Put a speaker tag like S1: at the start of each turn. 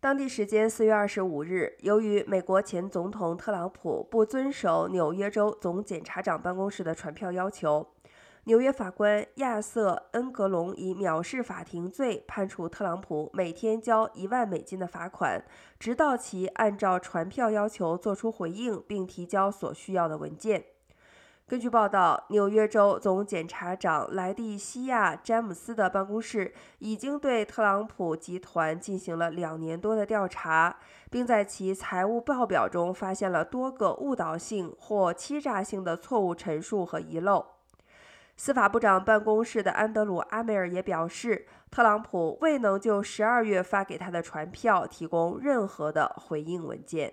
S1: 当地时间四月二十五日，由于美国前总统特朗普不遵守纽约州总检察长办公室的传票要求，纽约法官亚瑟·恩格隆以藐视法庭罪判处特朗普每天交一万美金的罚款，直到其按照传票要求作出回应并提交所需要的文件。根据报道，纽约州总检察长莱蒂西亚·詹姆斯的办公室已经对特朗普集团进行了两年多的调查，并在其财务报表中发现了多个误导性或欺诈性的错误陈述和遗漏。司法部长办公室的安德鲁·阿梅尔也表示，特朗普未能就十二月发给他的传票提供任何的回应文件。